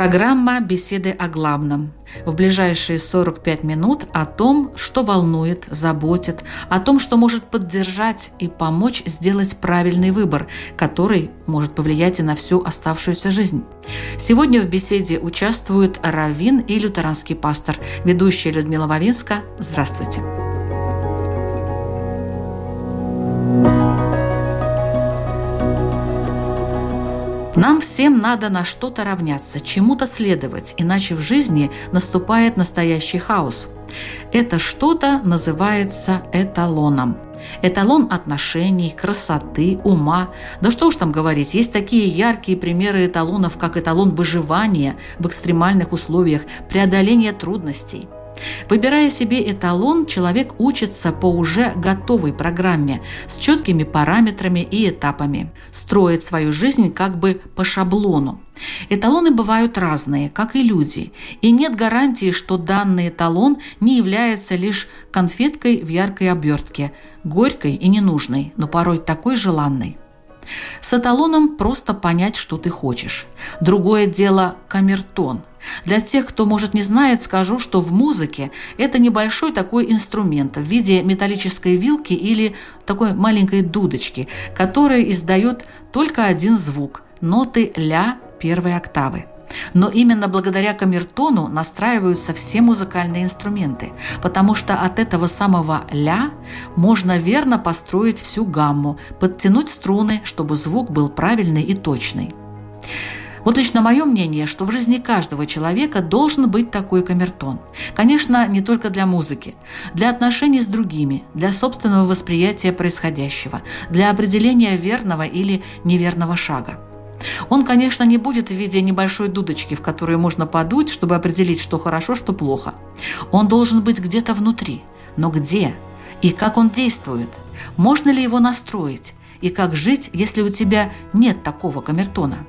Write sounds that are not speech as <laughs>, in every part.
Программа «Беседы о главном». В ближайшие 45 минут о том, что волнует, заботит, о том, что может поддержать и помочь сделать правильный выбор, который может повлиять и на всю оставшуюся жизнь. Сегодня в беседе участвуют Равин и лютеранский пастор, ведущая Людмила Вавинска. Здравствуйте. Нам всем надо на что-то равняться, чему-то следовать, иначе в жизни наступает настоящий хаос. Это что-то называется эталоном. Эталон отношений, красоты, ума. Да что уж там говорить, есть такие яркие примеры эталонов, как эталон выживания в экстремальных условиях, преодоления трудностей – Выбирая себе эталон, человек учится по уже готовой программе с четкими параметрами и этапами, строит свою жизнь как бы по шаблону. Эталоны бывают разные, как и люди, и нет гарантии, что данный эталон не является лишь конфеткой в яркой обертке, горькой и ненужной, но порой такой желанной. С эталоном просто понять, что ты хочешь. Другое дело – камертон – для тех, кто, может, не знает, скажу, что в музыке это небольшой такой инструмент в виде металлической вилки или такой маленькой дудочки, которая издает только один звук – ноты ля первой октавы. Но именно благодаря камертону настраиваются все музыкальные инструменты, потому что от этого самого «ля» можно верно построить всю гамму, подтянуть струны, чтобы звук был правильный и точный. Вот лично мое мнение, что в жизни каждого человека должен быть такой камертон. Конечно, не только для музыки, для отношений с другими, для собственного восприятия происходящего, для определения верного или неверного шага. Он, конечно, не будет в виде небольшой дудочки, в которую можно подуть, чтобы определить, что хорошо, что плохо. Он должен быть где-то внутри. Но где? И как он действует? Можно ли его настроить? И как жить, если у тебя нет такого камертона?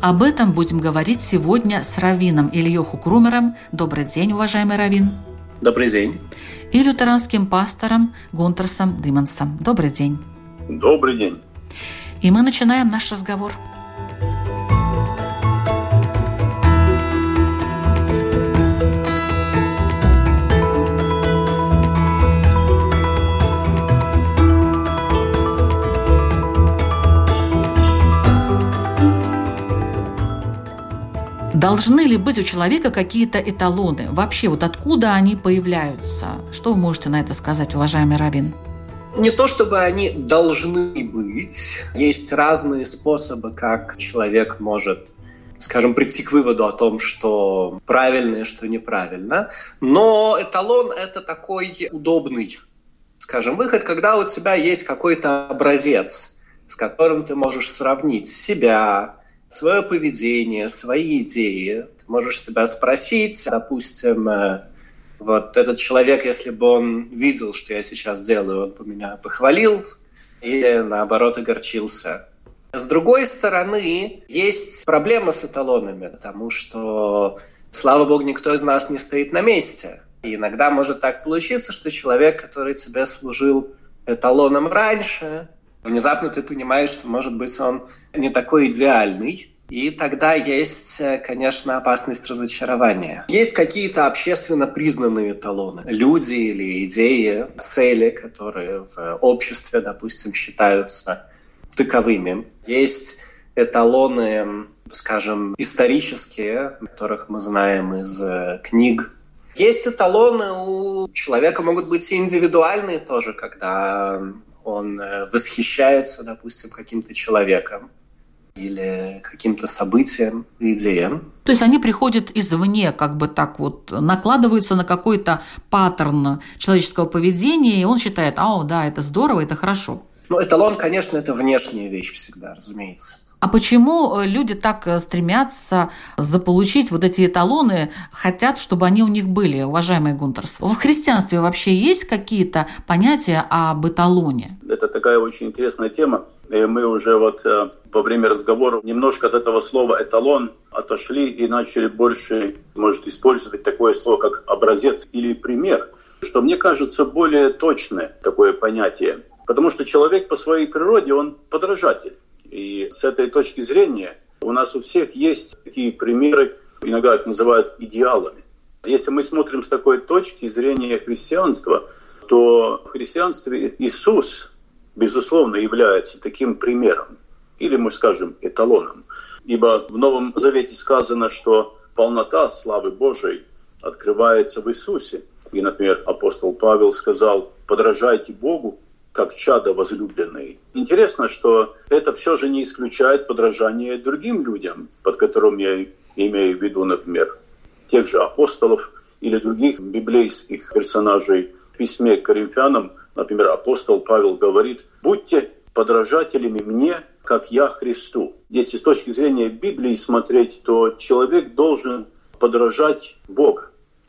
Об этом будем говорить сегодня с Равином Ильёху Крумером. Добрый день, уважаемый Равин. Добрый день. И лютеранским пастором Гунтерсом Димансом. Добрый день. Добрый день. И мы начинаем наш разговор. Должны ли быть у человека какие-то эталоны? Вообще, вот откуда они появляются? Что вы можете на это сказать, уважаемый Равин? Не то чтобы они должны быть. Есть разные способы, как человек может скажем, прийти к выводу о том, что правильно и что неправильно. Но эталон – это такой удобный, скажем, выход, когда у тебя есть какой-то образец, с которым ты можешь сравнить себя, свое поведение, свои идеи. Ты можешь себя спросить, допустим, э, вот этот человек, если бы он видел, что я сейчас делаю, он бы меня похвалил или наоборот огорчился. С другой стороны, есть проблема с эталонами, потому что, слава богу, никто из нас не стоит на месте. И иногда может так получиться, что человек, который тебе служил эталоном раньше, внезапно ты понимаешь, что, может быть, он не такой идеальный, и тогда есть, э, конечно, опасность разочарования. Есть какие-то общественно признанные эталоны. Люди или идеи, цели, которые в обществе, допустим, считаются таковыми. Есть эталоны, скажем, исторические, которых мы знаем из э, книг. Есть эталоны у человека, могут быть и индивидуальные тоже, когда он э, восхищается, допустим, каким-то человеком или каким-то событиям, идеям. То есть они приходят извне, как бы так вот, накладываются на какой-то паттерн человеческого поведения, и он считает, а, да, это здорово, это хорошо. Ну, эталон, конечно, это внешняя вещь всегда, разумеется. А почему э, люди так э, стремятся заполучить вот эти эталоны, хотят, чтобы они у них были, уважаемый Гунтерс? В христианстве вообще есть какие-то понятия об эталоне? Это такая очень интересная тема. И мы уже вот э, во время разговора немножко от этого слова «эталон» отошли и начали больше, может, использовать такое слово, как «образец» или «пример», что мне кажется более точное такое понятие. Потому что человек по своей природе, он подражатель. И с этой точки зрения у нас у всех есть такие примеры, иногда их называют идеалами. Если мы смотрим с такой точки зрения христианства, то в христианстве Иисус, безусловно, является таким примером, или мы скажем эталоном. Ибо в Новом Завете сказано, что полнота славы Божией открывается в Иисусе. И, например, апостол Павел сказал, подражайте Богу, как чада возлюбленные. Интересно, что это все же не исключает подражание другим людям, под которым я имею в виду, например, тех же апостолов или других библейских персонажей. В письме к Коринфянам, например, апостол Павел говорит, «Будьте подражателями мне, как я Христу». Если с точки зрения Библии смотреть, то человек должен подражать Богу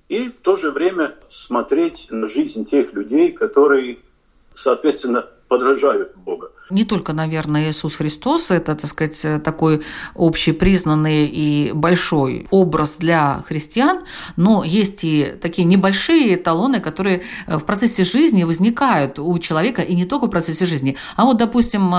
и в то же время смотреть на жизнь тех людей, которые соответственно, подражают Бога. Не только, наверное, Иисус Христос, это, так сказать, такой общепризнанный и большой образ для христиан, но есть и такие небольшие эталоны, которые в процессе жизни возникают у человека, и не только в процессе жизни. А вот, допустим,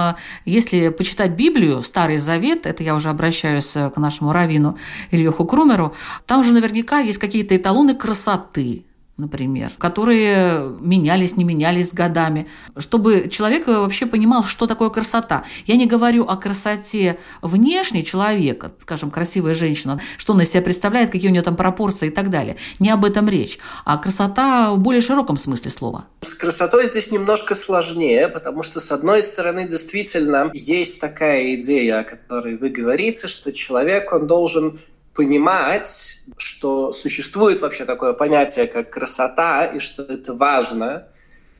если почитать Библию, Старый Завет, это я уже обращаюсь к нашему раввину Ильёху Крумеру, там же наверняка есть какие-то эталоны красоты, например, которые менялись, не менялись с годами, чтобы человек вообще понимал, что такое красота. Я не говорю о красоте внешней человека, скажем, красивая женщина, что она из себя представляет, какие у нее там пропорции и так далее. Не об этом речь, а красота в более широком смысле слова. С красотой здесь немножко сложнее, потому что, с одной стороны, действительно есть такая идея, о которой вы говорите, что человек, он должен понимать, что существует вообще такое понятие, как красота, и что это важно,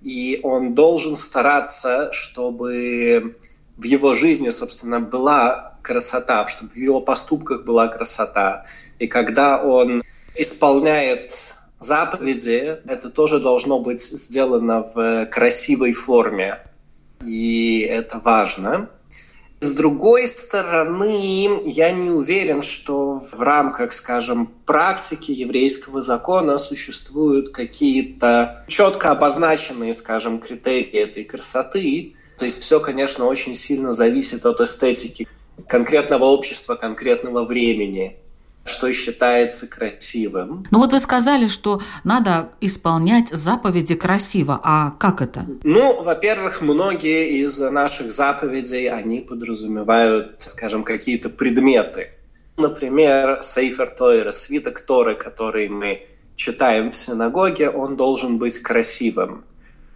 и он должен стараться, чтобы в его жизни, собственно, была красота, чтобы в его поступках была красота. И когда он исполняет заповеди, это тоже должно быть сделано в красивой форме. И это важно. С другой стороны, я не уверен, что в рамках, скажем, практики еврейского закона существуют какие-то четко обозначенные, скажем, критерии этой красоты. То есть все, конечно, очень сильно зависит от эстетики конкретного общества, конкретного времени что считается красивым. Ну вот вы сказали, что надо исполнять заповеди красиво. А как это? Ну, во-первых, многие из наших заповедей, они подразумевают, скажем, какие-то предметы. Например, Сейфер Тойра, свиток Торы, который мы читаем в синагоге, он должен быть красивым.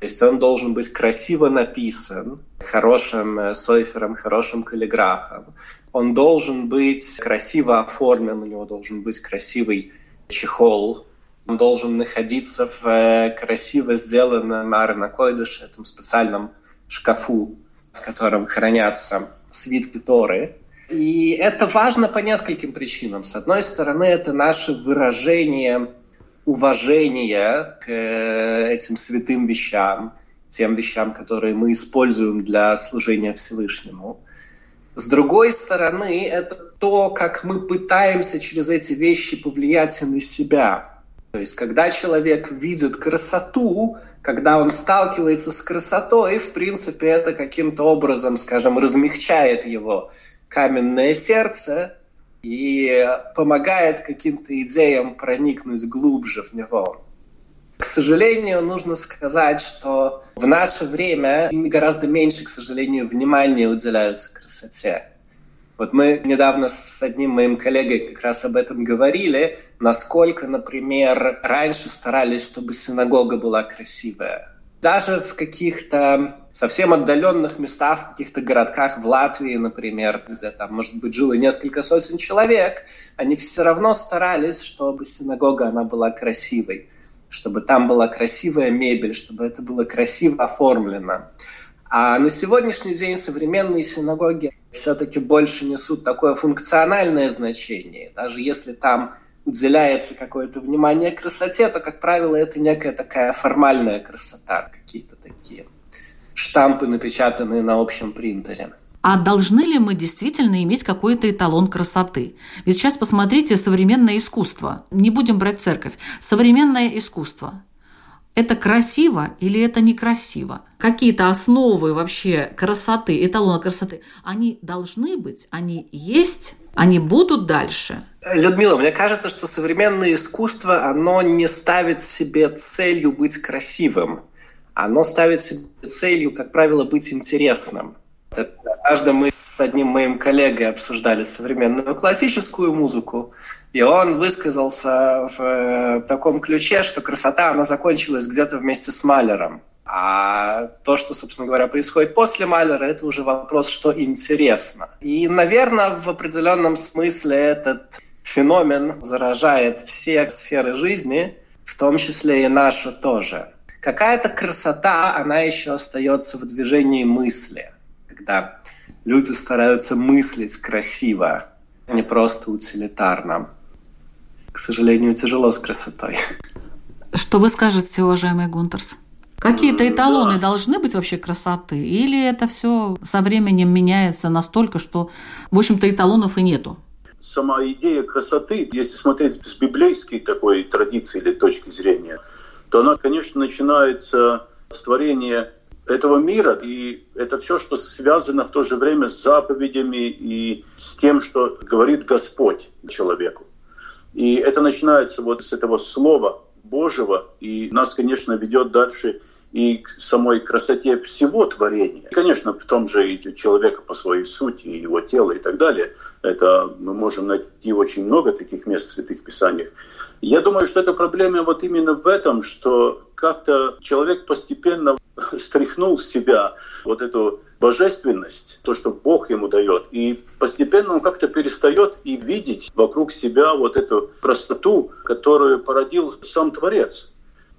То есть он должен быть красиво написан, хорошим э, сойфером, хорошим каллиграфом он должен быть красиво оформлен, у него должен быть красивый чехол, он должен находиться в э, красиво сделанном арнакойдыше, этом специальном шкафу, в котором хранятся свитки Торы. И это важно по нескольким причинам. С одной стороны, это наше выражение уважения к э, этим святым вещам, тем вещам, которые мы используем для служения Всевышнему. С другой стороны, это то, как мы пытаемся через эти вещи повлиять на себя. То есть, когда человек видит красоту, когда он сталкивается с красотой, в принципе, это каким-то образом, скажем, размягчает его каменное сердце и помогает каким-то идеям проникнуть глубже в него. К сожалению, нужно сказать, что в наше время гораздо меньше, к сожалению, внимания уделяются красоте. Вот мы недавно с одним моим коллегой как раз об этом говорили, насколько, например, раньше старались, чтобы синагога была красивая. Даже в каких-то совсем отдаленных местах, в каких-то городках в Латвии, например, где там, может быть, жило несколько сотен человек, они все равно старались, чтобы синагога, она была красивой чтобы там была красивая мебель, чтобы это было красиво оформлено. А на сегодняшний день современные синагоги все-таки больше несут такое функциональное значение. Даже если там уделяется какое-то внимание красоте, то, как правило, это некая такая формальная красота, какие-то такие штампы, напечатанные на общем принтере. А должны ли мы действительно иметь какой-то эталон красоты? Ведь сейчас посмотрите современное искусство. Не будем брать церковь. Современное искусство. Это красиво или это некрасиво? Какие-то основы вообще красоты, эталона красоты, они должны быть, они есть, они будут дальше. Людмила, мне кажется, что современное искусство, оно не ставит себе целью быть красивым. Оно ставит себе целью, как правило, быть интересным. Однажды мы с одним моим коллегой обсуждали современную классическую музыку, и он высказался в э, таком ключе, что красота, она закончилась где-то вместе с Малером. А то, что, собственно говоря, происходит после Малера, это уже вопрос, что интересно. И, наверное, в определенном смысле этот феномен заражает все сферы жизни, в том числе и нашу тоже. Какая-то красота, она еще остается в движении мысли, когда люди стараются мыслить красиво, а не просто утилитарно к сожалению, тяжело с красотой. Что вы скажете, уважаемый Гунтерс? Какие-то эталоны да. должны быть вообще красоты? Или это все со временем меняется настолько, что, в общем-то, эталонов и нету? Сама идея красоты, если смотреть с библейской такой традиции или точки зрения, то она, конечно, начинается с творения этого мира, и это все, что связано в то же время с заповедями и с тем, что говорит Господь человеку. И это начинается вот с этого слова Божьего, и нас, конечно, ведет дальше и к самой красоте всего творения. И, конечно, в том же и человека по своей сути, и его тело и так далее. Это мы можем найти очень много таких мест в Святых Писаниях. Я думаю, что эта проблема вот именно в этом, что как-то человек постепенно <laughs> стряхнул с себя вот эту божественность, то, что Бог ему дает. И постепенно он как-то перестает и видеть вокруг себя вот эту простоту, которую породил сам Творец.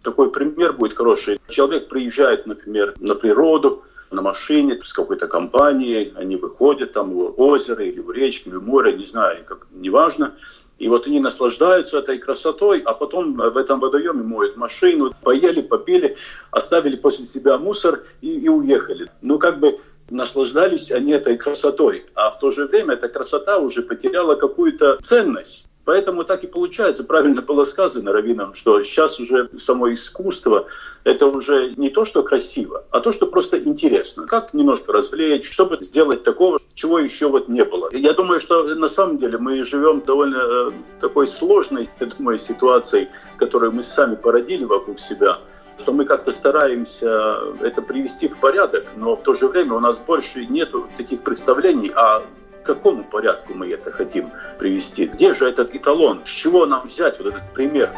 Такой пример будет хороший. Человек приезжает, например, на природу, на машине с какой-то компанией, они выходят там в озеро или в речку, или в море, не знаю, как, неважно. И вот они наслаждаются этой красотой, а потом в этом водоеме моют машину, поели, попили, оставили после себя мусор и, и уехали. Ну, как бы наслаждались они этой красотой, а в то же время эта красота уже потеряла какую-то ценность. Поэтому так и получается, правильно было сказано Равином, что сейчас уже само искусство — это уже не то, что красиво, а то, что просто интересно. Как немножко развлечь, чтобы сделать такого, чего еще вот не было. Я думаю, что на самом деле мы живем довольно э, такой сложной, я думаю, ситуацией, которую мы сами породили вокруг себя — что мы как-то стараемся это привести в порядок, но в то же время у нас больше нет таких представлений о какому порядку мы это хотим привести. Где же этот эталон? С чего нам взять вот этот пример?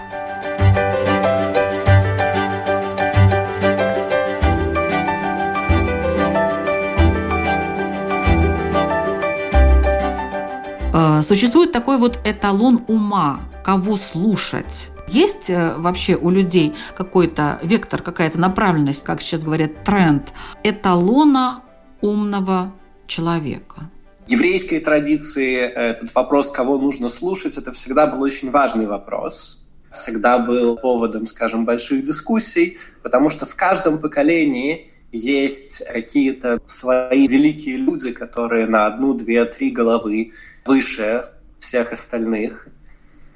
Э, существует такой вот эталон ума, кого слушать. Есть э, вообще у людей какой-то вектор, какая-то направленность, как сейчас говорят, тренд эталона умного человека? Еврейской традиции этот вопрос, кого нужно слушать, это всегда был очень важный вопрос. Всегда был поводом, скажем, больших дискуссий, потому что в каждом поколении есть какие-то свои великие люди, которые на одну, две, три головы выше всех остальных.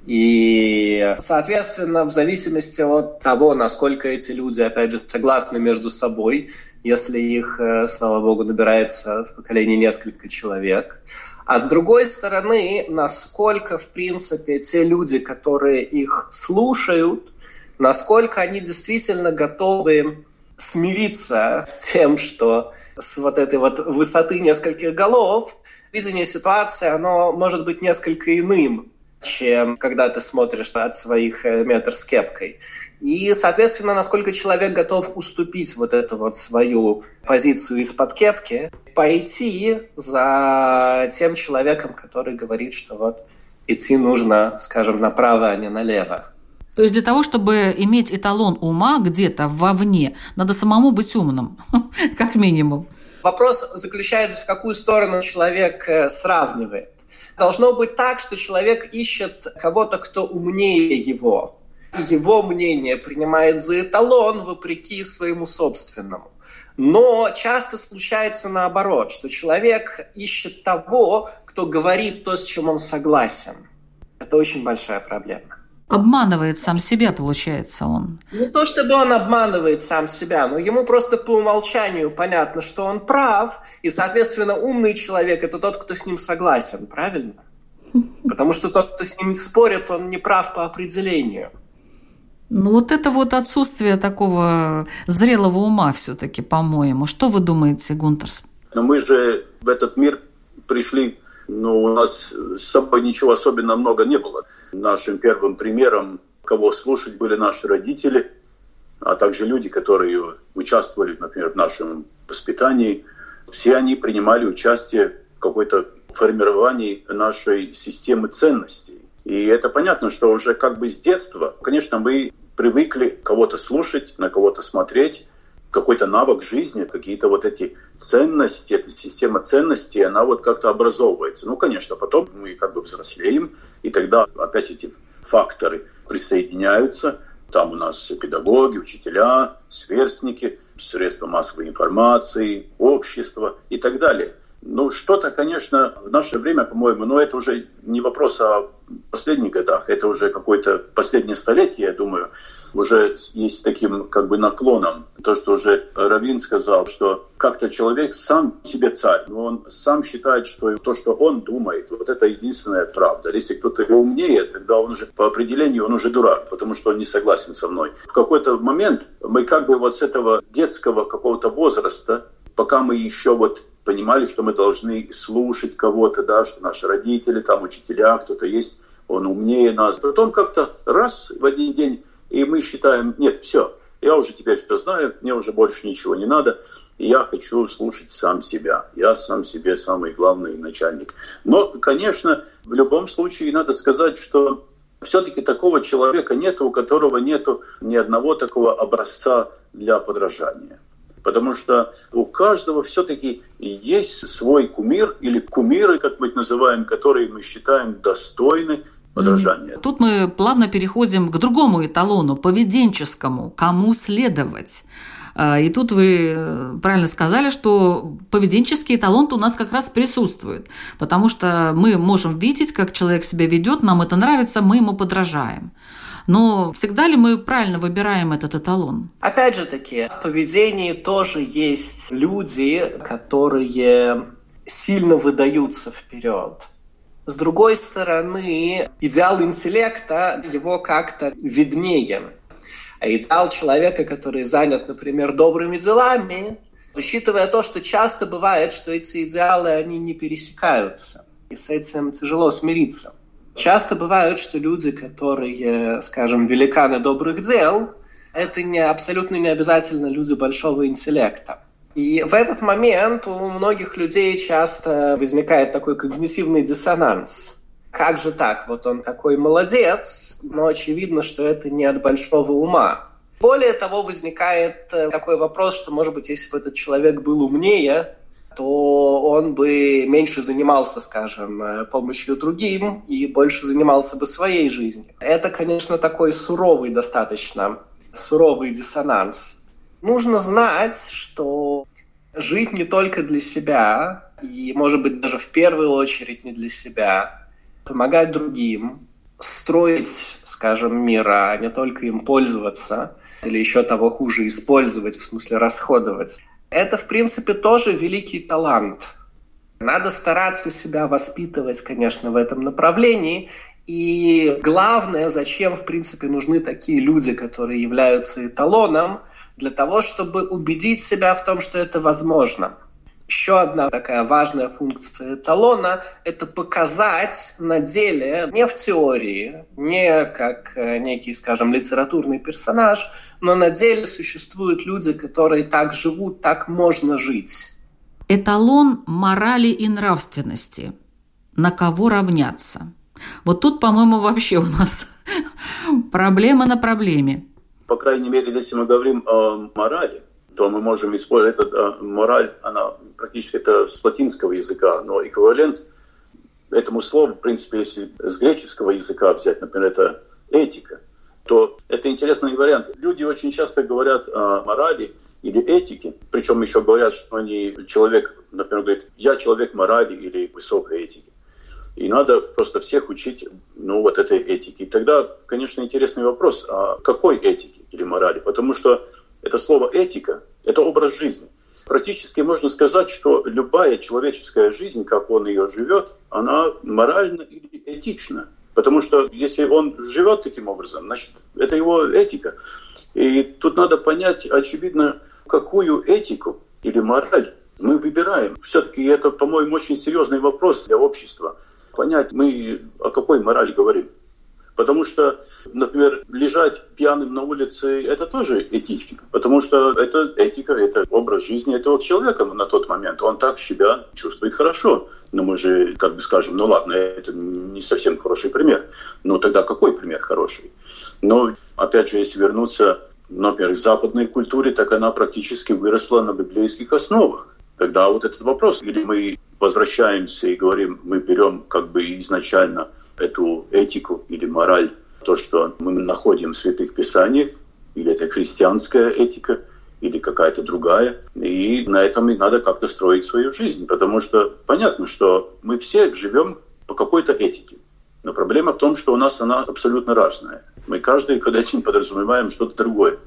И, соответственно, в зависимости от того, насколько эти люди, опять же, согласны между собой, если их, э, слава богу, набирается в поколении несколько человек, а с другой стороны, насколько, в принципе, те люди, которые их слушают, насколько они действительно готовы смириться с тем, что с вот этой вот высоты нескольких голов видение ситуации, оно может быть несколько иным, чем когда ты смотришь от своих э, метр с кепкой. И, соответственно, насколько человек готов уступить вот эту вот свою позицию из-под кепки, пойти за тем человеком, который говорит, что вот идти нужно, скажем, направо, а не налево. То есть для того, чтобы иметь эталон ума где-то вовне, надо самому быть умным, <laughs> как минимум. Вопрос заключается, в какую сторону человек э, сравнивает. Должно быть так, что человек ищет кого-то, кто умнее его. Его мнение принимает за эталон вопреки своему собственному. Но часто случается наоборот, что человек ищет того, кто говорит то, с чем он согласен. Это очень большая проблема. Обманывает сам себя, получается, он. Не то чтобы он обманывает сам себя, но ему просто по умолчанию понятно, что он прав, и, соответственно, умный человек – это тот, кто с ним согласен, правильно? Потому что тот, кто с ним спорит, он не прав по определению. Ну вот это вот отсутствие такого зрелого ума все-таки, по-моему. Что вы думаете, Гунтерс? Но мы же в этот мир пришли, ну, у нас с собой ничего особенно много не было. Нашим первым примером, кого слушать, были наши родители, а также люди, которые участвовали, например, в нашем воспитании. Все они принимали участие в какой-то формировании нашей системы ценностей. И это понятно, что уже как бы с детства, конечно, мы привыкли кого-то слушать, на кого-то смотреть, какой-то навык жизни, какие-то вот эти ценности, эта система ценностей, она вот как-то образовывается. Ну, конечно, потом мы как бы взрослеем, и тогда опять эти факторы присоединяются. Там у нас педагоги, учителя, сверстники, средства массовой информации, общество и так далее. Ну, что-то, конечно, в наше время, по-моему, но это уже не вопрос о последних годах, это уже какое-то последнее столетие, я думаю, уже есть таким как бы наклоном. То, что уже Равин сказал, что как-то человек сам себе царь, но он сам считает, что то, что он думает, вот это единственная правда. Если кто-то умнее, тогда он уже по определению он уже дурак, потому что он не согласен со мной. В какой-то момент мы как бы вот с этого детского какого-то возраста, пока мы еще вот понимали, что мы должны слушать кого-то, да, что наши родители, там учителя, кто-то есть, он умнее нас. Потом как-то раз в один день, и мы считаем, нет, все, я уже теперь все знаю, мне уже больше ничего не надо, и я хочу слушать сам себя. Я сам себе самый главный начальник. Но, конечно, в любом случае надо сказать, что все-таки такого человека нет, у которого нет ни одного такого образца для подражания. Потому что у каждого все-таки есть свой кумир или кумиры, как мы их называем, которые мы считаем достойны подражания. Тут мы плавно переходим к другому эталону, поведенческому, кому следовать. А, и тут вы э, правильно сказали, что поведенческий эталон у нас как раз присутствует, потому что мы можем видеть, как человек себя ведет, нам это нравится, мы ему подражаем. Но всегда ли мы правильно выбираем этот эталон? Опять же таки, в поведении тоже есть люди, которые сильно выдаются вперед. С другой стороны, идеал интеллекта, его как-то виднее. А идеал человека, который занят, например, добрыми делами, учитывая то, что часто бывает, что эти идеалы, они не пересекаются. И с этим тяжело смириться. Часто бывают, что люди, которые, скажем, великаны добрых дел, это не, абсолютно не обязательно люди большого интеллекта. И в этот момент у многих людей часто возникает такой когнитивный диссонанс. Как же так? Вот он такой молодец, но очевидно, что это не от большого ума. Более того, возникает э, такой вопрос, что, может быть, если бы этот человек был умнее, то он бы меньше занимался, скажем, э, помощью другим и больше занимался бы своей жизнью. Это, конечно, такой суровый достаточно, суровый диссонанс. Нужно знать, что жить не только для себя, и, может быть, даже в первую очередь не для себя, помогать другим, строить, скажем, мир, а не только им пользоваться, или еще того хуже, использовать, в смысле расходовать. Это, в принципе, тоже великий талант. Надо стараться себя воспитывать, конечно, в этом направлении. И главное, зачем, в принципе, нужны такие люди, которые являются эталоном, для того, чтобы убедить себя в том, что это возможно. Еще одна такая важная функция эталона – это показать на деле, не в теории, не как э, некий, скажем, литературный персонаж, но на деле существуют люди, которые так живут, так можно жить. Эталон морали и нравственности. На кого равняться? Вот тут, по-моему, вообще у нас <laughs> проблема на проблеме. По крайней мере, если мы говорим о морали, то мы можем использовать эту э, мораль, она практически это с латинского языка, но эквивалент этому слову, в принципе, если с греческого языка взять, например, это этика, то это интересный вариант. Люди очень часто говорят о морали или этике, причем еще говорят, что они человек, например, говорит, я человек морали или высокой этики. И надо просто всех учить, ну, вот этой этике. И тогда, конечно, интересный вопрос, а какой этики или морали? Потому что это слово этика, это образ жизни. Практически можно сказать, что любая человеческая жизнь, как он ее живет, она моральна или этична. Потому что если он живет таким образом, значит, это его этика. И тут надо понять, очевидно, какую этику или мораль мы выбираем. Все-таки это, по-моему, очень серьезный вопрос для общества. Понять, мы о какой морали говорим. Потому что, например, лежать пьяным на улице – это тоже этично. Потому что это этика, это образ жизни этого человека на тот момент. Он так себя чувствует хорошо. Но мы же как бы скажем, ну ладно, это не совсем хороший пример. Но тогда какой пример хороший? Но, опять же, если вернуться, например, к западной культуре, так она практически выросла на библейских основах. Тогда вот этот вопрос, или мы возвращаемся и говорим, мы берем как бы изначально – эту этику или мораль, то, что мы находим в святых писаниях, или это христианская этика, или какая-то другая. И на этом и надо как-то строить свою жизнь, потому что понятно, что мы все живем по какой-то этике. Но проблема в том, что у нас она абсолютно разная. Мы каждый под этим подразумеваем что-то другое.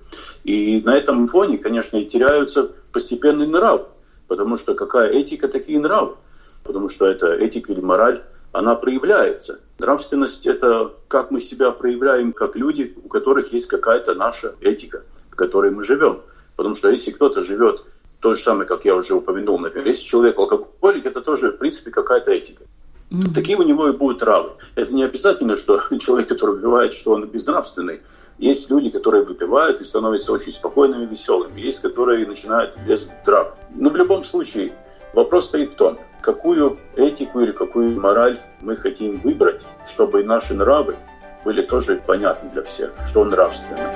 И на этом фоне, конечно, и теряются постепенный нрав. Потому что какая этика, такие нравы. Потому что это этика или мораль она проявляется. Нравственность – это как мы себя проявляем как люди, у которых есть какая-то наша этика, в которой мы живем. Потому что если кто-то живет то же самое, как я уже упомянул, например, если человек алкоголик, это тоже, в принципе, какая-то этика. Mm-hmm. Такие у него и будут травы. Это не обязательно, что <laughs> человек, который выпивает, что он безнравственный. Есть люди, которые выпивают и становятся очень спокойными, веселыми. Есть, которые начинают без драк. Но в любом случае, вопрос стоит в том, какую этику или какую мораль мы хотим выбрать, чтобы наши нравы были тоже понятны для всех, что нравственно.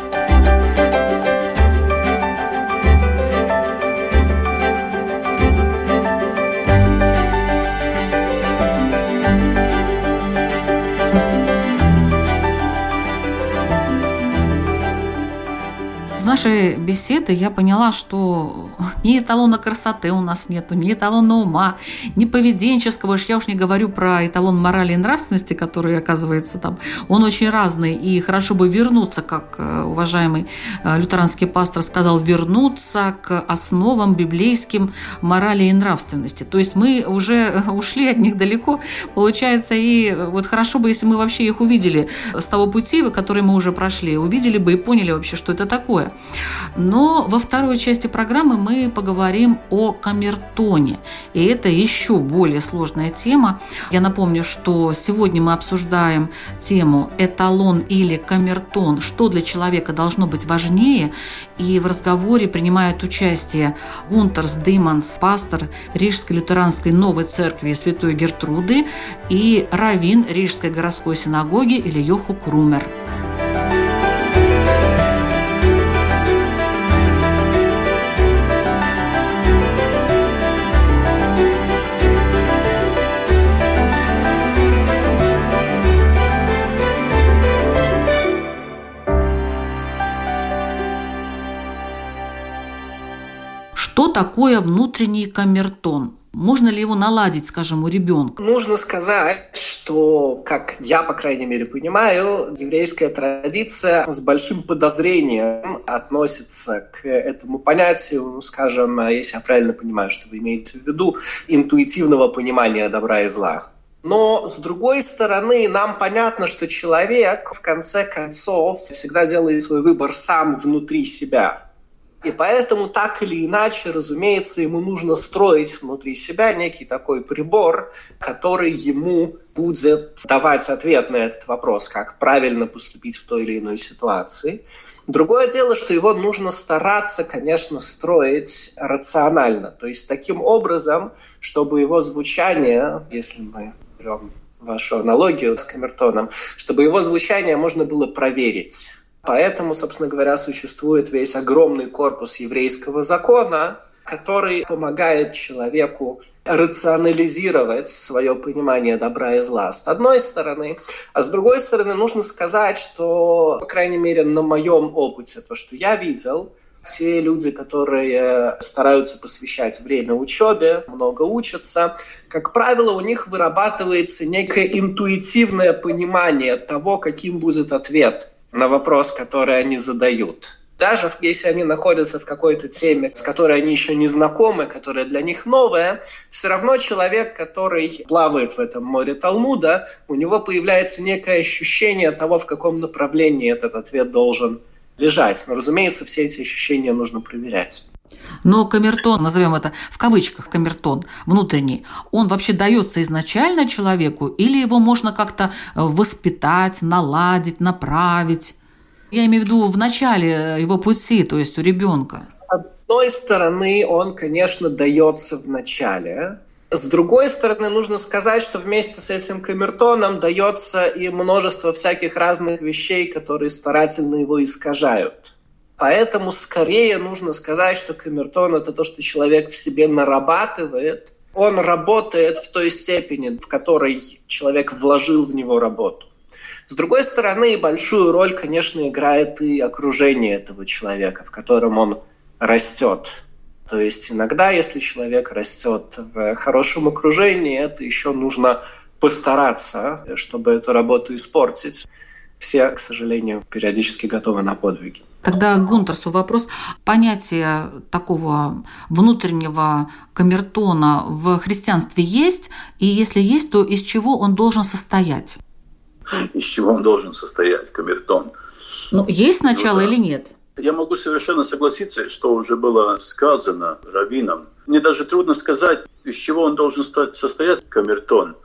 нашей беседы я поняла, что ни эталона красоты у нас нету, ни эталона ума, ни поведенческого, уж я уж не говорю про эталон морали и нравственности, который, оказывается, там, он очень разный, и хорошо бы вернуться, как э, уважаемый э, лютеранский пастор сказал, вернуться к основам библейским морали и нравственности. То есть мы уже ушли от них далеко, получается, и вот хорошо бы, если мы вообще их увидели с того пути, который мы уже прошли, увидели бы и поняли вообще, что это такое. Но во второй части программы мы поговорим о камертоне. И это еще более сложная тема. Я напомню, что сегодня мы обсуждаем тему эталон или камертон, что для человека должно быть важнее. И в разговоре принимают участие Гунтерс Дыманс, пастор Рижской лютеранской новой церкви Святой Гертруды и раввин Рижской городской синагоги Ильёху Крумер. Такое внутренний камертон? Можно ли его наладить, скажем, у ребенка? Нужно сказать, что, как я, по крайней мере, понимаю, еврейская традиция с большим подозрением относится к этому понятию, ну, скажем, если я правильно понимаю, что вы имеете в виду, интуитивного понимания добра и зла. Но, с другой стороны, нам понятно, что человек, в конце концов, всегда делает свой выбор сам внутри себя. И поэтому так или иначе, разумеется, ему нужно строить внутри себя некий такой прибор, который ему будет давать ответ на этот вопрос, как правильно поступить в той или иной ситуации. Другое дело, что его нужно стараться, конечно, строить рационально, то есть таким образом, чтобы его звучание, если мы берем вашу аналогию с камертоном, чтобы его звучание можно было проверить. Поэтому, собственно говоря, существует весь огромный корпус еврейского закона, который помогает человеку рационализировать свое понимание добра и зла с одной стороны, а с другой стороны нужно сказать, что, по крайней мере, на моем опыте, то, что я видел, те люди, которые стараются посвящать время учебе, много учатся, как правило, у них вырабатывается некое интуитивное понимание того, каким будет ответ на вопрос, который они задают. Даже если они находятся в какой-то теме, с которой они еще не знакомы, которая для них новая, все равно человек, который плавает в этом море Талмуда, у него появляется некое ощущение того, в каком направлении этот ответ должен лежать. Но, разумеется, все эти ощущения нужно проверять. Но камертон, назовем это в кавычках камертон, внутренний, он вообще дается изначально человеку или его можно как-то э, воспитать, наладить, направить? Я имею в виду в начале его пути, то есть у ребенка. С одной стороны, он, конечно, дается в начале, с другой стороны, нужно сказать, что вместе с этим камертоном дается и множество всяких разных вещей, которые старательно его искажают. Поэтому скорее нужно сказать, что камертон – это то, что человек в себе нарабатывает. Он работает в той степени, в которой человек вложил в него работу. С другой стороны, большую роль, конечно, играет и окружение этого человека, в котором он растет. То есть иногда, если человек растет в хорошем окружении, это еще нужно постараться, чтобы эту работу испортить. Все, к сожалению, периодически готовы на подвиги. Тогда Гунтерсу вопрос. Понятие такого внутреннего камертона в христианстве есть? И если есть, то из чего он должен состоять? Из чего он должен состоять, камертон? Ну, есть сначала ну, да. или нет? Я могу совершенно согласиться, что уже было сказано раввином. Мне даже трудно сказать, из чего он должен состоять, камертон.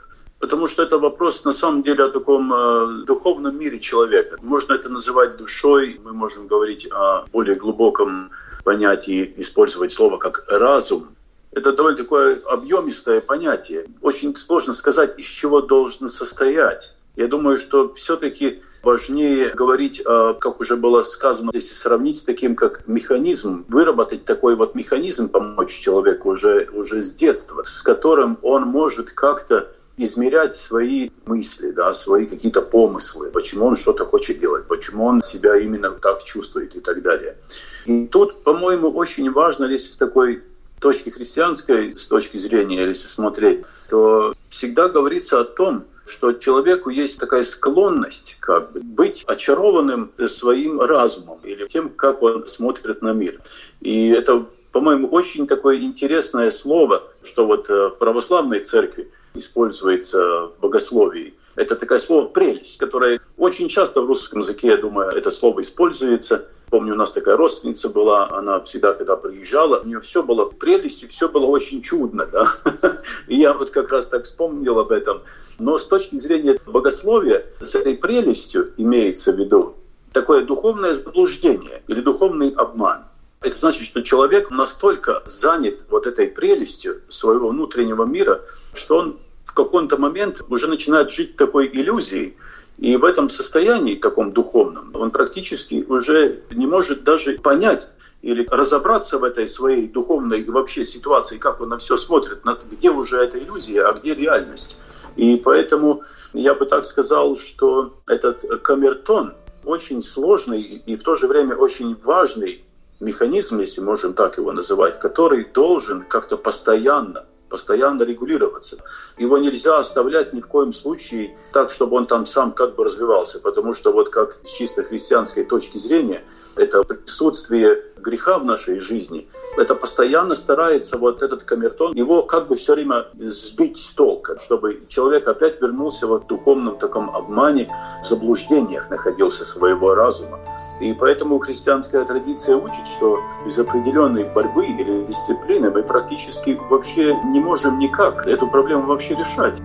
Потому что это вопрос на самом деле о таком э, духовном мире человека. Можно это называть душой, мы можем говорить о более глубоком понятии, использовать слово как разум. Это довольно такое объемистое понятие. Очень сложно сказать, из чего должен состоять. Я думаю, что все-таки важнее говорить, как уже было сказано, если сравнить с таким, как механизм, выработать такой вот механизм, помочь человеку уже, уже с детства, с которым он может как-то измерять свои мысли, да, свои какие-то помыслы, почему он что-то хочет делать, почему он себя именно так чувствует и так далее. И тут, по-моему, очень важно, если с такой точки христианской, с точки зрения, если смотреть, то всегда говорится о том, что человеку есть такая склонность как бы быть очарованным своим разумом или тем, как он смотрит на мир. И это, по-моему, очень такое интересное слово, что вот э, в православной церкви используется в богословии. Это такое слово «прелесть», которое очень часто в русском языке, я думаю, это слово используется. Помню, у нас такая родственница была, она всегда, когда приезжала, у нее все было прелесть, и все было очень чудно, да. <laughs> И я вот как раз так вспомнил об этом. Но с точки зрения богословия, с этой прелестью имеется в виду такое духовное заблуждение или духовный обман. Это значит, что человек настолько занят вот этой прелестью своего внутреннего мира, что он в какой-то момент уже начинает жить такой иллюзией, и в этом состоянии, таком духовном, он практически уже не может даже понять или разобраться в этой своей духовной вообще ситуации, как он на все смотрит, где уже эта иллюзия, а где реальность. И поэтому я бы так сказал, что этот камертон очень сложный и в то же время очень важный механизм, если можем так его называть, который должен как-то постоянно постоянно регулироваться. Его нельзя оставлять ни в коем случае так, чтобы он там сам как бы развивался, потому что вот как с чисто христианской точки зрения, это присутствие греха в нашей жизни – это постоянно старается вот этот камертон, его как бы все время сбить с толка, чтобы человек опять вернулся в духовном таком обмане, в заблуждениях находился своего разума. И поэтому христианская традиция учит, что без определенной борьбы или дисциплины мы практически вообще не можем никак эту проблему вообще решать.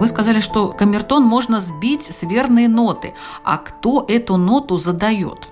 Вы сказали, что камертон можно сбить с верной ноты. А кто эту ноту задает?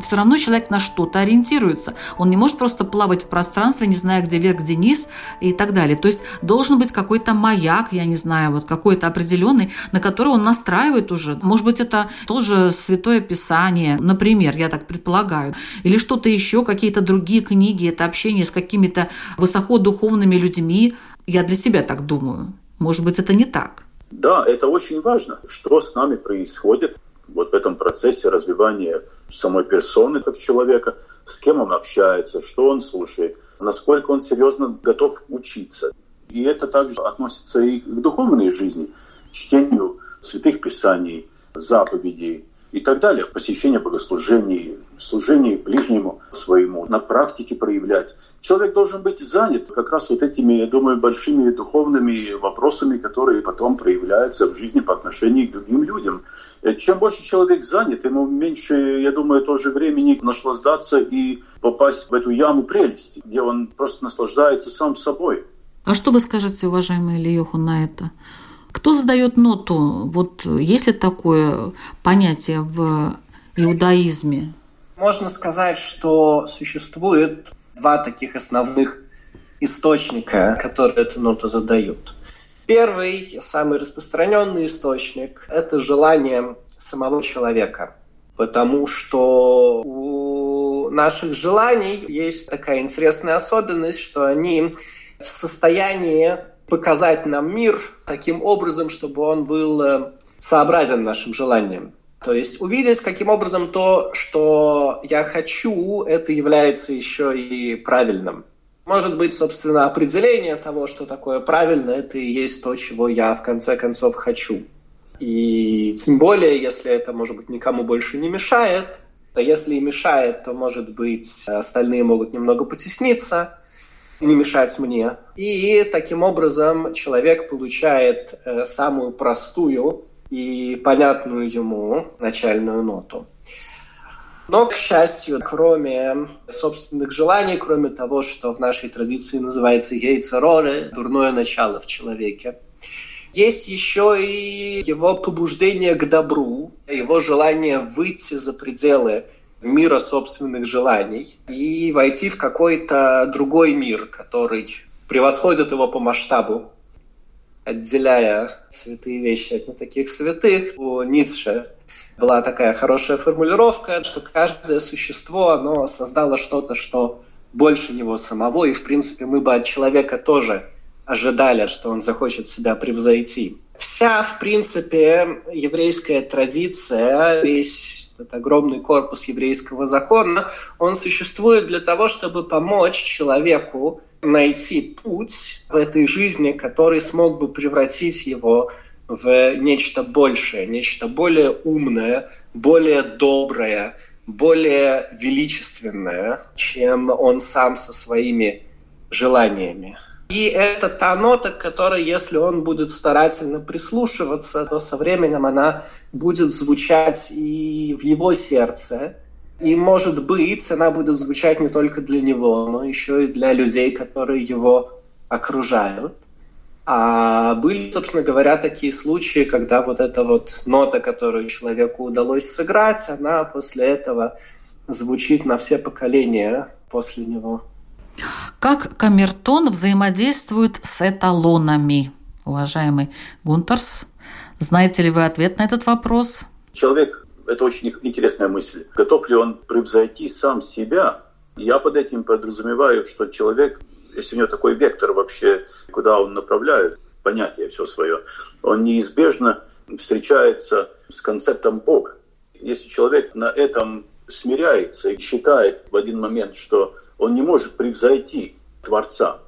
Все равно человек на что-то ориентируется. Он не может просто плавать в пространстве, не зная, где вверх, где низ и так далее. То есть должен быть какой-то маяк, я не знаю, вот какой-то определенный, на который он настраивает уже. Может быть, это тоже Святое Писание, например, я так предполагаю, или что-то еще, какие-то другие книги, это общение с какими-то высокодуховными людьми. Я для себя так думаю. Может быть, это не так. Да, это очень важно, что с нами происходит вот в этом процессе развивания самой персоны как человека, с кем он общается, что он слушает, насколько он серьезно готов учиться. И это также относится и к духовной жизни, чтению святых писаний, заповедей, и так далее. Посещение богослужений, служение ближнему своему, на практике проявлять. Человек должен быть занят как раз вот этими, я думаю, большими духовными вопросами, которые потом проявляются в жизни по отношению к другим людям. Э, чем больше человек занят, ему меньше, я думаю, тоже времени наслаждаться и попасть в эту яму прелести, где он просто наслаждается сам собой. А что вы скажете, уважаемый Ильёху, на это? Кто задает ноту? Вот есть ли такое понятие в иудаизме? Можно сказать, что существует два таких основных источника, которые эту ноту задают. Первый, самый распространенный источник – это желание самого человека, потому что у наших желаний есть такая интересная особенность, что они в состоянии показать нам мир таким образом, чтобы он был э, сообразен нашим желаниям. То есть увидеть, каким образом то, что я хочу, это является еще и правильным. Может быть, собственно, определение того, что такое правильно, это и есть то, чего я в конце концов хочу. И тем более, если это, может быть, никому больше не мешает, а если и мешает, то, может быть, остальные могут немного потесниться, не мешать мне. И таким образом человек получает э, самую простую и понятную ему начальную ноту. Но, к счастью, кроме собственных желаний, кроме того, что в нашей традиции называется яйцероры, дурное начало в человеке, есть еще и его побуждение к добру, его желание выйти за пределы мира собственных желаний и войти в какой-то другой мир, который превосходит его по масштабу, отделяя святые вещи от не таких святых. У Ницше была такая хорошая формулировка, что каждое существо, оно создало что-то, что больше него самого, и, в принципе, мы бы от человека тоже ожидали, что он захочет себя превзойти. Вся, в принципе, еврейская традиция, весь этот огромный корпус еврейского закона, он существует для того, чтобы помочь человеку найти путь в этой жизни, который смог бы превратить его в нечто большее, нечто более умное, более доброе, более величественное, чем он сам со своими желаниями. И это та нота, к которой, если он будет старательно прислушиваться, то со временем она будет звучать и в его сердце. И, может быть, она будет звучать не только для него, но еще и для людей, которые его окружают. А были, собственно говоря, такие случаи, когда вот эта вот нота, которую человеку удалось сыграть, она после этого звучит на все поколения после него. Как камертон взаимодействует с эталонами? Уважаемый Гунтерс, знаете ли вы ответ на этот вопрос? Человек, это очень интересная мысль. Готов ли он превзойти сам себя? Я под этим подразумеваю, что человек, если у него такой вектор вообще, куда он направляет понятие все свое, он неизбежно встречается с концептом Бога. Если человек на этом смиряется и считает в один момент, что он не может превзойти Творца.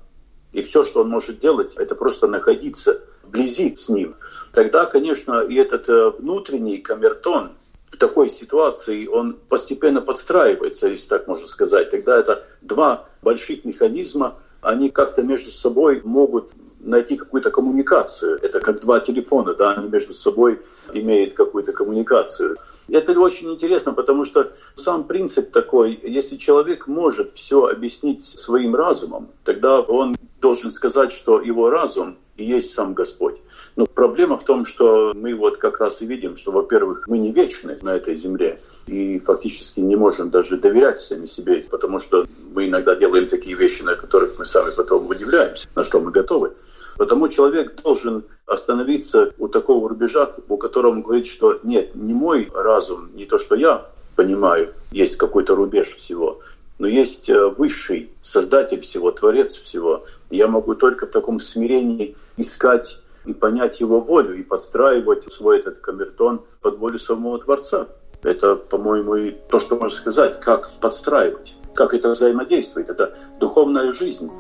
И все, что он может делать, это просто находиться вблизи с ним. Тогда, конечно, и этот э, внутренний камертон в такой ситуации, он постепенно подстраивается, если так можно сказать. Тогда это два больших механизма, они как-то между собой могут найти какую-то коммуникацию. Это как два телефона, да, они между собой имеют какую-то коммуникацию. Это очень интересно, потому что сам принцип такой, если человек может все объяснить своим разумом, тогда он должен сказать, что его разум и есть сам Господь. Но проблема в том, что мы вот как раз и видим, что, во-первых, мы не вечны на этой земле, и фактически не можем даже доверять сами себе, потому что мы иногда делаем такие вещи, на которых мы сами потом удивляемся, на что мы готовы. Потому человек должен остановиться у такого рубежа, у которого он говорит, что нет, не мой разум, не то, что я понимаю, есть какой-то рубеж всего, но есть э, высший создатель всего, творец всего. я могу только в таком смирении искать и понять его волю, и подстраивать свой этот камертон под волю самого Творца. Это, по-моему, и то, что можно сказать, как подстраивать, как это взаимодействует. Это духовная жизнь.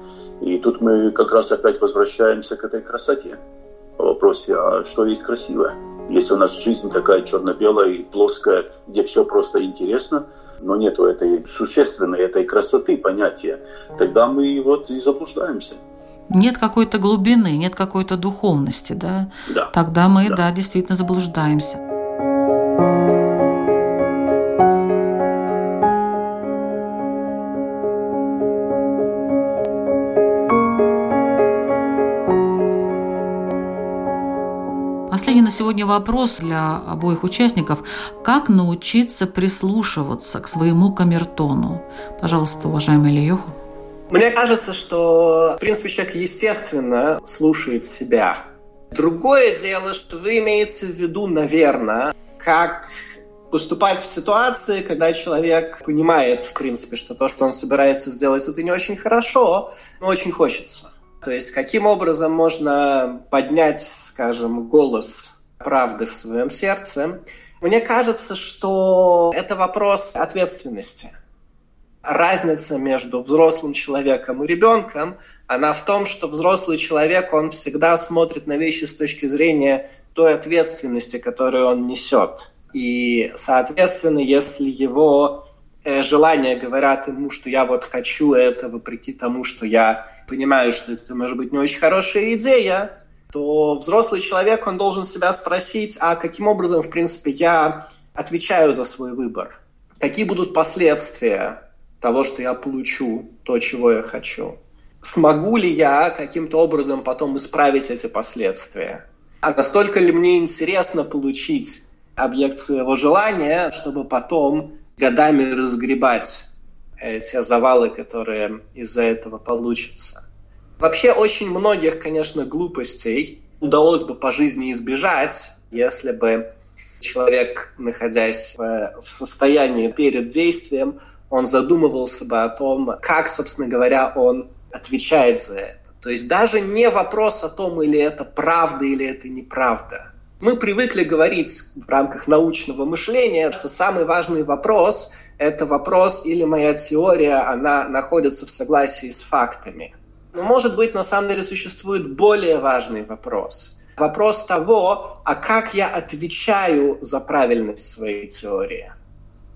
И тут мы как раз опять возвращаемся к этой красоте. По вопросе, а что есть красивое? Если у нас жизнь такая черно-белая и плоская, где все просто интересно, но нету этой существенной, этой красоты понятия, тогда мы вот и заблуждаемся нет какой-то глубины, нет какой-то духовности, да, да. тогда мы, да. да, действительно заблуждаемся. Сегодня вопрос для обоих участников. Как научиться прислушиваться к своему камертону? Пожалуйста, уважаемый Ильёху. Мне кажется, что, в принципе, человек естественно слушает себя. Другое дело, что вы имеете в виду, наверное, как поступать в ситуации, когда человек понимает, в принципе, что то, что он собирается сделать, это не очень хорошо, но очень хочется. То есть каким образом можно поднять, скажем, голос правды в своем сердце? Мне кажется, что это вопрос ответственности – разница между взрослым человеком и ребенком, она в том, что взрослый человек, он всегда смотрит на вещи с точки зрения той ответственности, которую он несет. И, соответственно, если его э, желания говорят ему, что я вот хочу это, вопреки тому, что я понимаю, что это может быть не очень хорошая идея, то взрослый человек, он должен себя спросить, а каким образом, в принципе, я отвечаю за свой выбор? Какие будут последствия того, что я получу то, чего я хочу. Смогу ли я каким-то образом потом исправить эти последствия? А настолько ли мне интересно получить объект своего желания, чтобы потом годами разгребать те завалы, которые из-за этого получатся. Вообще очень многих, конечно, глупостей удалось бы по жизни избежать, если бы человек, находясь в состоянии перед действием, он задумывался бы о том, как, собственно говоря, он отвечает за это. То есть даже не вопрос о том, или это правда, или это неправда. Мы привыкли говорить в рамках научного мышления, что самый важный вопрос – это вопрос, или моя теория, она находится в согласии с фактами. Но, может быть, на самом деле существует более важный вопрос. Вопрос того, а как я отвечаю за правильность своей теории –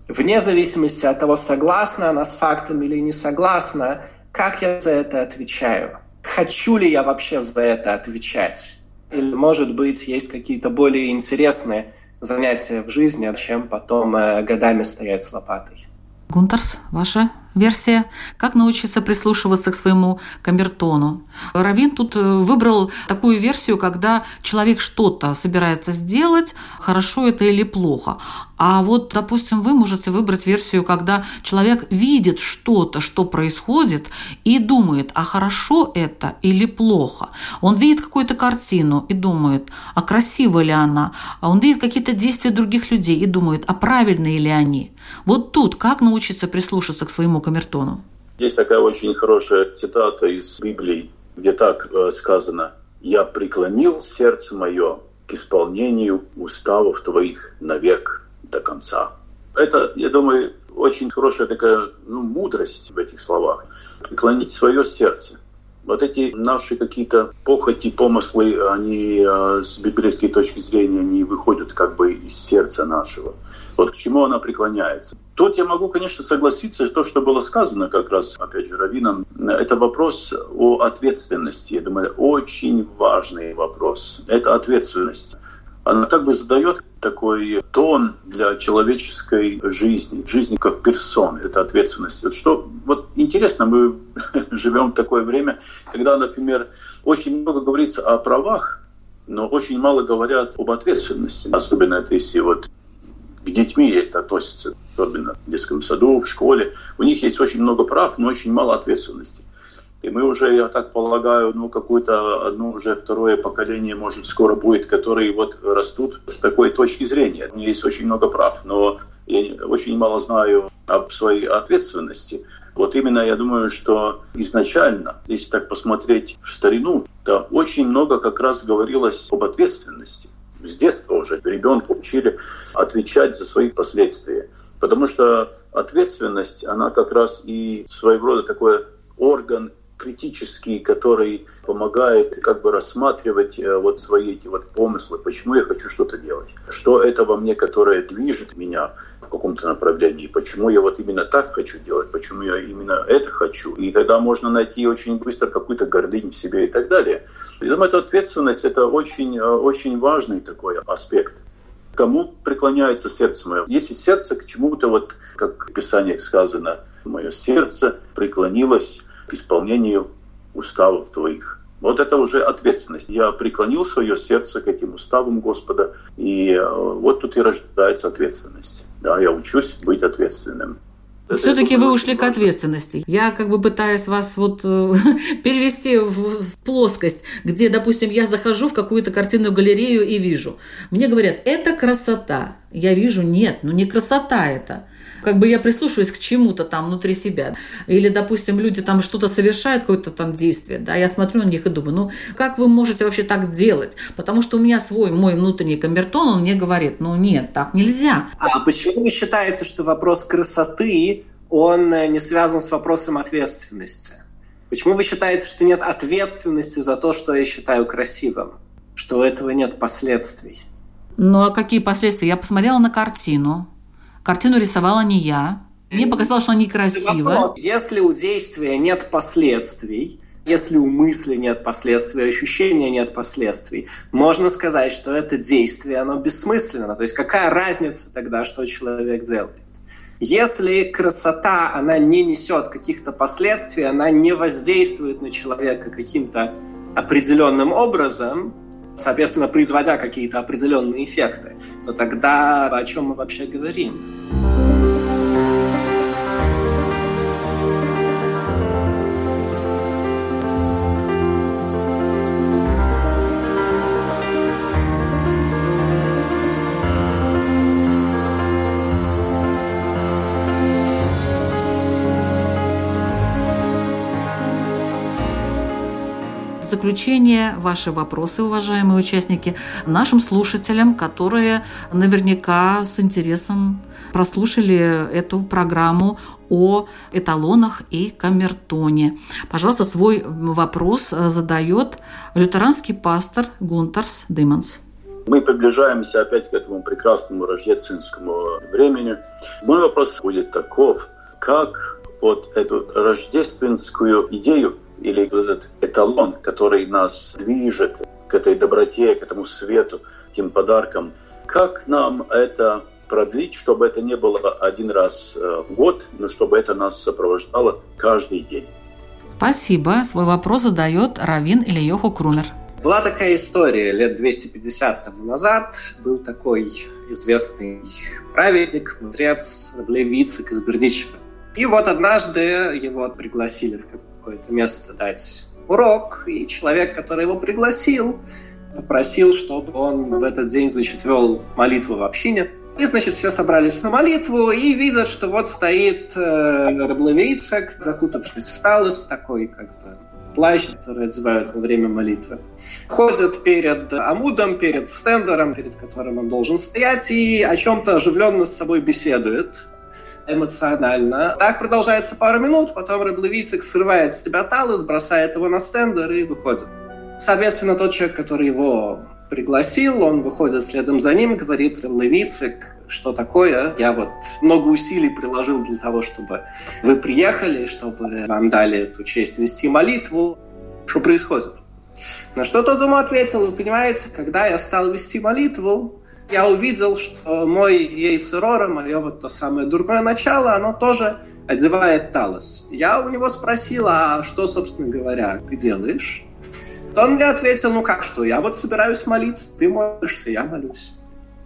вне зависимости от того, согласна она с фактом или не согласна, как я за это отвечаю? Хочу ли я вообще за это отвечать? Или, может быть, есть какие-то более интересные занятия в жизни, чем потом э, годами стоять с лопатой? Гунтерс, ваша версия, как научиться прислушиваться к своему камертону. Равин тут э, выбрал такую версию, когда человек что-то собирается сделать, хорошо это или плохо. А вот, допустим, вы можете выбрать версию, когда человек видит что-то, что происходит, и думает, а хорошо это или плохо. Он видит какую-то картину и думает, а красивая ли она. А он видит какие-то действия других людей и думает, а правильные ли они. Вот тут как научиться прислушаться к своему камертону? Есть такая очень хорошая цитата из Библии, где так э, сказано «Я преклонил сердце мое к исполнению уставов твоих навек до конца». Это, я думаю, очень хорошая такая ну, мудрость в этих словах. Преклонить свое сердце. Вот эти наши какие-то похоти, помыслы, они э, с библейской точки зрения не выходят как бы из сердца нашего. Вот к чему она преклоняется. Тут я могу, конечно, согласиться, то, что было сказано как раз, опять же, Равином, это вопрос о ответственности. Я думаю, очень важный вопрос. Это ответственность. Она как бы задает такой тон для человеческой жизни, жизни как персон, это ответственность. Вот что, вот интересно, мы <laughs> живем в такое время, когда, например, очень много говорится о правах, но очень мало говорят об ответственности. Особенно это если вот к детьми это относится, особенно в детском саду, в школе. У них есть очень много прав, но очень мало ответственности. И мы уже, я так полагаю, ну, какое-то одно уже второе поколение, может, скоро будет, которые вот растут с такой точки зрения. У них есть очень много прав, но я очень мало знаю об своей ответственности. Вот именно я думаю, что изначально, если так посмотреть в старину, то очень много как раз говорилось об ответственности. С детства уже ребенка учили отвечать за свои последствия. Потому что ответственность, она как раз и своего рода такой орган критический, который помогает как бы рассматривать э, вот свои эти вот помыслы, почему я хочу что-то делать, что это во мне, которое движет меня в каком-то направлении, почему я вот именно так хочу делать, почему я именно это хочу. И тогда можно найти очень быстро какую-то гордыню в себе и так далее. Я думаю, эта ответственность – это очень, э, очень важный такой аспект. Кому преклоняется сердце мое? Если сердце к чему-то, вот как в Писаниях сказано, мое сердце преклонилось к исполнению уставов твоих. Вот это уже ответственность. Я преклонил свое сердце к этим уставам Господа, и э, вот тут и рождается ответственность. Да, я учусь быть ответственным. Все-таки вы ушли к ответственности. Я как бы пытаюсь вас вот э, <laughs> перевести в, в плоскость, где, допустим, я захожу в какую-то картинную галерею и вижу. Мне говорят, это красота. Я вижу, нет, ну не красота это как бы я прислушиваюсь к чему-то там внутри себя. Или, допустим, люди там что-то совершают, какое-то там действие, да, я смотрю на них и думаю, ну, как вы можете вообще так делать? Потому что у меня свой, мой внутренний камертон, он мне говорит, ну, нет, так нельзя. А почему вы считаете, что вопрос красоты, он э, не связан с вопросом ответственности? Почему вы считаете, что нет ответственности за то, что я считаю красивым? Что у этого нет последствий? Ну а какие последствия? Я посмотрела на картину, Картину рисовала не я. Мне показалось, что она некрасива. Если у действия нет последствий, если у мысли нет последствий, ощущения нет последствий, можно сказать, что это действие, оно бессмысленно. То есть какая разница тогда, что человек делает? Если красота, она не несет каких-то последствий, она не воздействует на человека каким-то определенным образом, соответственно, производя какие-то определенные эффекты, то тогда о чем мы вообще говорим? Заключение ваши вопросы, уважаемые участники, нашим слушателям, которые наверняка с интересом прослушали эту программу о эталонах и камертоне. Пожалуйста, свой вопрос задает лютеранский пастор Гунтарс Дыманс. Мы приближаемся опять к этому прекрасному рождественскому времени. Мой вопрос будет таков. Как вот эту рождественскую идею или этот эталон, который нас движет к этой доброте, к этому свету, тем подаркам. Как нам это продлить, чтобы это не было один раз э, в год, но чтобы это нас сопровождало каждый день? Спасибо. Свой вопрос задает Равин Ильёху Крумер. Была такая история лет 250 тому назад. Был такой известный праведник, мудрец Левицик из Бердичева. И вот однажды его пригласили в какое-то место дать урок, и человек, который его пригласил, попросил, чтобы он в этот день, значит, вел молитву в общине. И, значит, все собрались на молитву и видят, что вот стоит э, Рабловейцек, закутавшись в талос, такой как бы плащ, который одевают во время молитвы. Ходит перед амудом, перед стендером, перед которым он должен стоять, и о чем-то оживленно с собой беседует эмоционально. Так продолжается пару минут, потом Раблевисик срывает с себя талос, бросает его на стендер и выходит. Соответственно, тот человек, который его пригласил, он выходит следом за ним, говорит Раблевисик, что такое. Я вот много усилий приложил для того, чтобы вы приехали, чтобы вам дали эту честь вести молитву. Что происходит? На что тот ему ответил, вы понимаете, когда я стал вести молитву, я увидел, что мой яйцерора, мое вот то самое дурное начало, оно тоже одевает талос. Я у него спросил, а что, собственно говоря, ты делаешь? То он мне ответил, ну как что, я вот собираюсь молиться, ты молишься, я молюсь.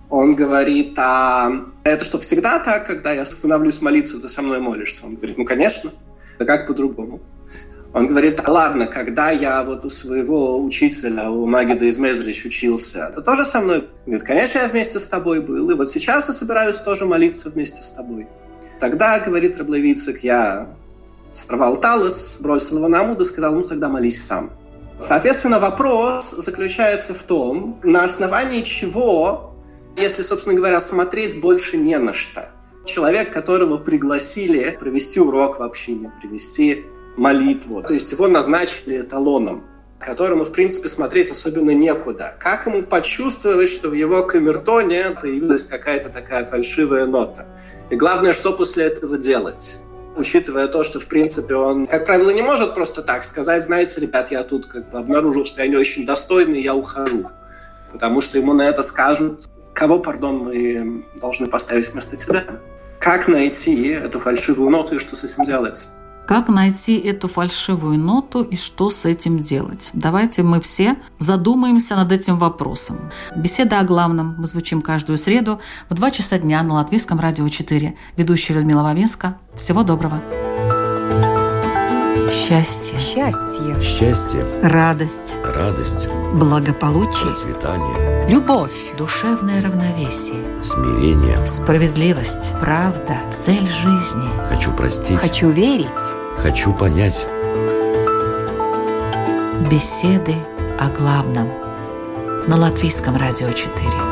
Он говорит, а это что, всегда так, когда я становлюсь молиться, ты со мной молишься? Он говорит, ну, конечно. Да как по-другому? Он говорит, ладно, когда я вот у своего учителя, у Магида из Мезрич учился, ты тоже со мной? Говорит, конечно, я вместе с тобой был, и вот сейчас я собираюсь тоже молиться вместе с тобой. Тогда, говорит Рабловицик, я сорвал талос, бросил его на амуд и сказал, ну тогда молись сам. Соответственно, вопрос заключается в том, на основании чего, если, собственно говоря, смотреть больше не на что. Человек, которого пригласили провести урок в общине, привести молитву. То есть его назначили эталоном, которому, в принципе, смотреть особенно некуда. Как ему почувствовать, что в его камертоне появилась какая-то такая фальшивая нота? И главное, что после этого делать? Учитывая то, что, в принципе, он, как правило, не может просто так сказать, знаете, ребят, я тут как бы обнаружил, что я не очень достойный, я ухожу. Потому что ему на это скажут, кого, пардон, мы должны поставить вместо тебя. Как найти эту фальшивую ноту и что с этим делать? Как найти эту фальшивую ноту и что с этим делать? Давайте мы все задумаемся над этим вопросом. Беседа о главном мы звучим каждую среду в 2 часа дня на Латвийском радио 4. Ведущая Людмила Вавинска. Всего доброго. Счастье. Счастье. Счастье, Радость. радость, Благополучие. процветание, Любовь. Душевное равновесие. смирение. Справедливость. Правда. Цель жизни. Хочу простить, Хочу верить. хочу понять. Беседы о главном. На Латвийском радио 4.